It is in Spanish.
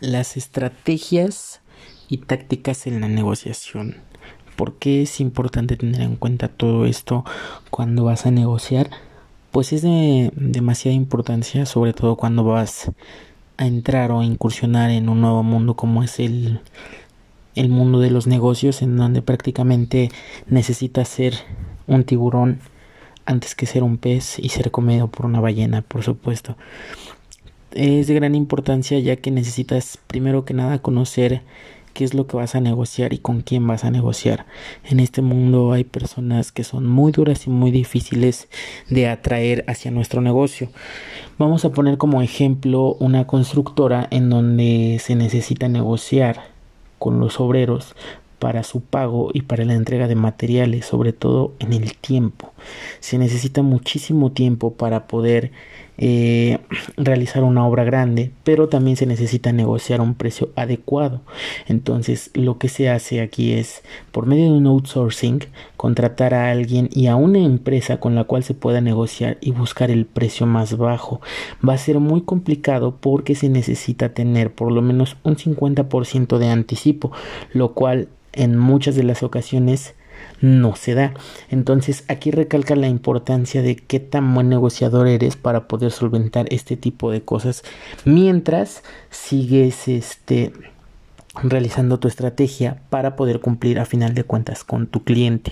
las estrategias y tácticas en la negociación. ¿Por qué es importante tener en cuenta todo esto cuando vas a negociar? Pues es de demasiada importancia, sobre todo cuando vas a entrar o a incursionar en un nuevo mundo como es el, el mundo de los negocios, en donde prácticamente necesitas ser un tiburón antes que ser un pez y ser comido por una ballena, por supuesto es de gran importancia ya que necesitas primero que nada conocer qué es lo que vas a negociar y con quién vas a negociar. En este mundo hay personas que son muy duras y muy difíciles de atraer hacia nuestro negocio. Vamos a poner como ejemplo una constructora en donde se necesita negociar con los obreros para su pago y para la entrega de materiales, sobre todo en el tiempo. Se necesita muchísimo tiempo para poder eh, realizar una obra grande, pero también se necesita negociar un precio adecuado. Entonces, lo que se hace aquí es, por medio de un outsourcing, contratar a alguien y a una empresa con la cual se pueda negociar y buscar el precio más bajo. Va a ser muy complicado porque se necesita tener por lo menos un 50% de anticipo, lo cual en muchas de las ocasiones no se da. Entonces aquí recalca la importancia de qué tan buen negociador eres para poder solventar este tipo de cosas mientras sigues este realizando tu estrategia para poder cumplir a final de cuentas con tu cliente.